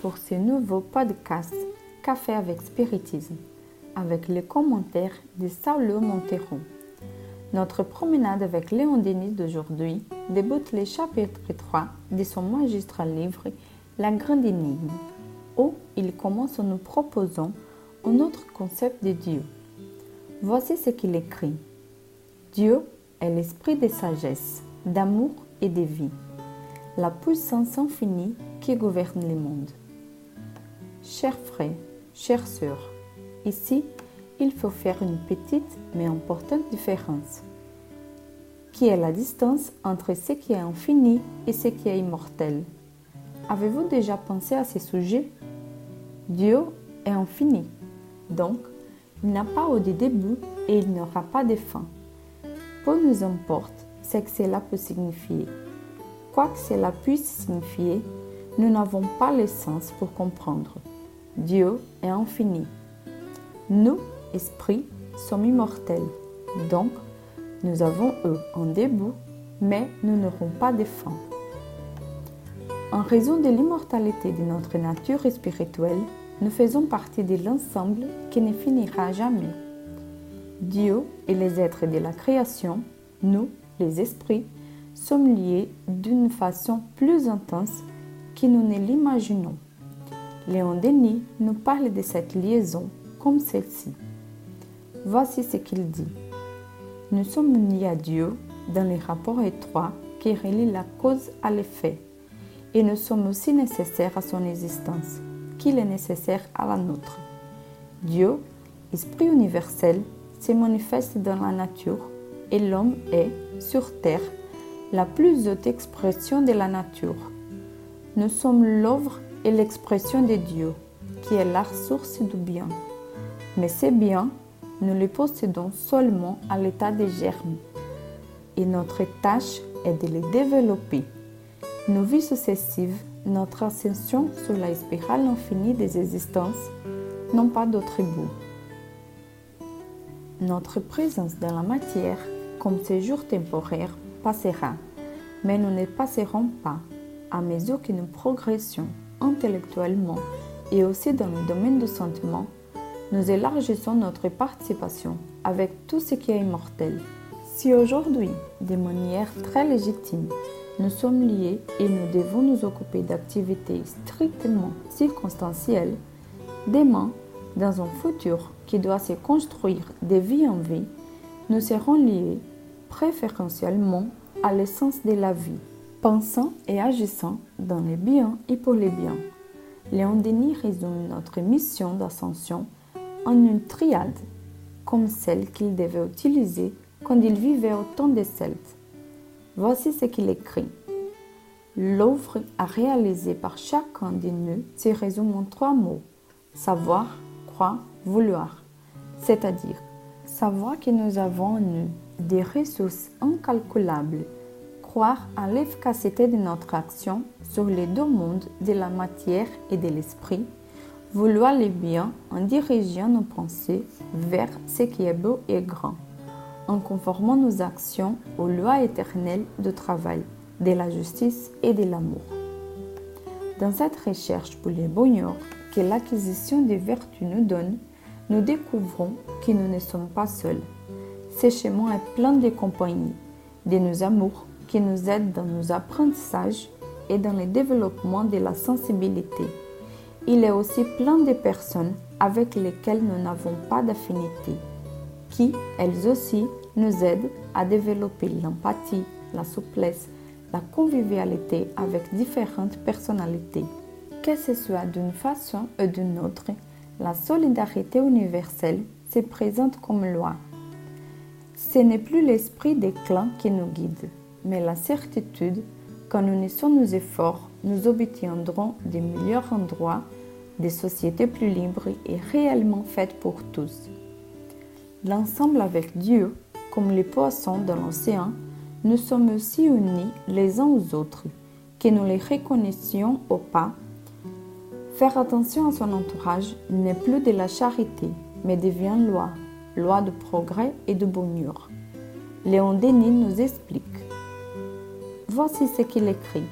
pour ce nouveau podcast Café avec Spiritisme avec les commentaires de Saulo Montero. Notre promenade avec Léon Denis d'aujourd'hui débute le chapitre 3 de son magistral livre La Grande Énigme, où il commence en nous proposant un autre concept de Dieu. Voici ce qu'il écrit. Dieu est l'esprit de sagesse, d'amour et de vie la puissance infinie qui gouverne le monde. Chers frères, chères sœurs, ici, il faut faire une petite mais importante différence, qui est la distance entre ce qui est infini et ce qui est immortel. Avez-vous déjà pensé à ce sujet? Dieu est infini, donc il n'a pas de début et il n'aura pas de fin. Peu nous importe ce que cela peut signifier. Quoi que cela puisse signifier, nous n'avons pas l'essence pour comprendre. Dieu est infini. Nous, esprits, sommes immortels. Donc, nous avons eux un début, mais nous n'aurons pas de fin. En raison de l'immortalité de notre nature spirituelle, nous faisons partie de l'ensemble qui ne finira jamais. Dieu et les êtres de la création, nous, les esprits, sommes liés d'une façon plus intense que nous ne l'imaginons. Léon Denis nous parle de cette liaison comme celle-ci. Voici ce qu'il dit. Nous sommes unis à Dieu dans les rapports étroits qui relient la cause à l'effet, et nous sommes aussi nécessaires à son existence qu'il est nécessaire à la nôtre. Dieu, Esprit universel, se manifeste dans la nature et l'homme est, sur terre, la plus haute expression de la nature. Nous sommes l'œuvre et l'expression de Dieu, qui est la source du bien. Mais ces biens, nous les possédons seulement à l'état de germe. Et notre tâche est de les développer. Nos vies successives, notre ascension sur la spirale infinie des existences n'ont pas d'autre bout. Notre présence dans la matière, comme séjour temporaire, passera, mais nous ne passerons pas à mesure que nous progressions intellectuellement et aussi dans le domaine du sentiment, nous élargissons notre participation avec tout ce qui est immortel. Si aujourd'hui, de manière très légitime, nous sommes liés et nous devons nous occuper d'activités strictement circonstancielles, demain, dans un futur qui doit se construire de vie en vie, nous serons liés préférentiellement à l'essence de la vie, pensant et agissant dans les biens et pour les biens. Léon Denis résume notre mission d'ascension en une triade, comme celle qu'il devait utiliser quand il vivait au temps des Celtes. Voici ce qu'il écrit. L'œuvre à réaliser par chacun de nous se résume en trois mots savoir, croire, vouloir. C'est-à-dire savoir que nous avons en nous des ressources incalculables, croire à l'efficacité de notre action sur les deux mondes de la matière et de l'esprit, vouloir le bien en dirigeant nos pensées vers ce qui est beau et grand, en conformant nos actions aux lois éternelles du travail, de la justice et de l'amour. Dans cette recherche pour le bonheur que l'acquisition des vertus nous donne, nous découvrons que nous ne sommes pas seuls ce chemin est plein de compagnies, de nos amours qui nous aident dans nos apprentissages et dans le développement de la sensibilité. Il est aussi plein de personnes avec lesquelles nous n'avons pas d'affinité, qui, elles aussi, nous aident à développer l'empathie, la souplesse, la convivialité avec différentes personnalités. Que ce soit d'une façon ou d'une autre, la solidarité universelle se présente comme loi ce n'est plus l'esprit des clans qui nous guide, mais la certitude qu'en unissant nos efforts, nous obtiendrons des meilleurs endroits, des sociétés plus libres et réellement faites pour tous. L'ensemble avec Dieu, comme les poissons dans l'océan, nous sommes aussi unis les uns aux autres, que nous les reconnaissions ou pas. Faire attention à son entourage n'est plus de la charité, mais devient loi loi de progrès et de bonheur. Léon Denis nous explique. Voici ce qu'il écrit.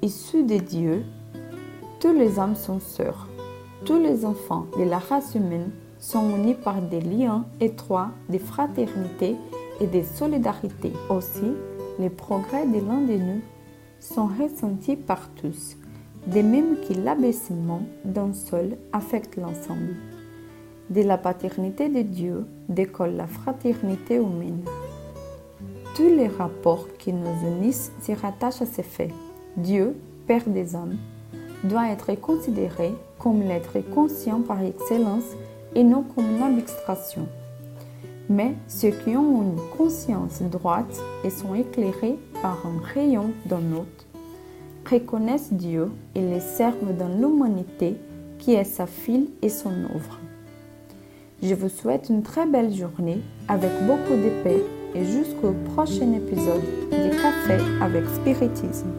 issus de Dieu, tous les hommes sont sœurs. Tous les enfants de la race humaine sont unis par des liens étroits de fraternité et de solidarité. Aussi, les progrès de l'un de nous sont ressentis par tous, de même que l'abaissement d'un seul affecte l'ensemble. De la paternité de Dieu décolle la fraternité humaine. Tous les rapports qui nous unissent se rattachent à ces faits. Dieu, Père des hommes, doit être considéré comme l'être conscient par excellence et non comme une abstraction. Mais ceux qui ont une conscience droite et sont éclairés par un rayon d'un autre reconnaissent Dieu et les servent dans l'humanité qui est sa file et son œuvre. Je vous souhaite une très belle journée avec beaucoup de paix et jusqu'au prochain épisode du Café avec Spiritisme.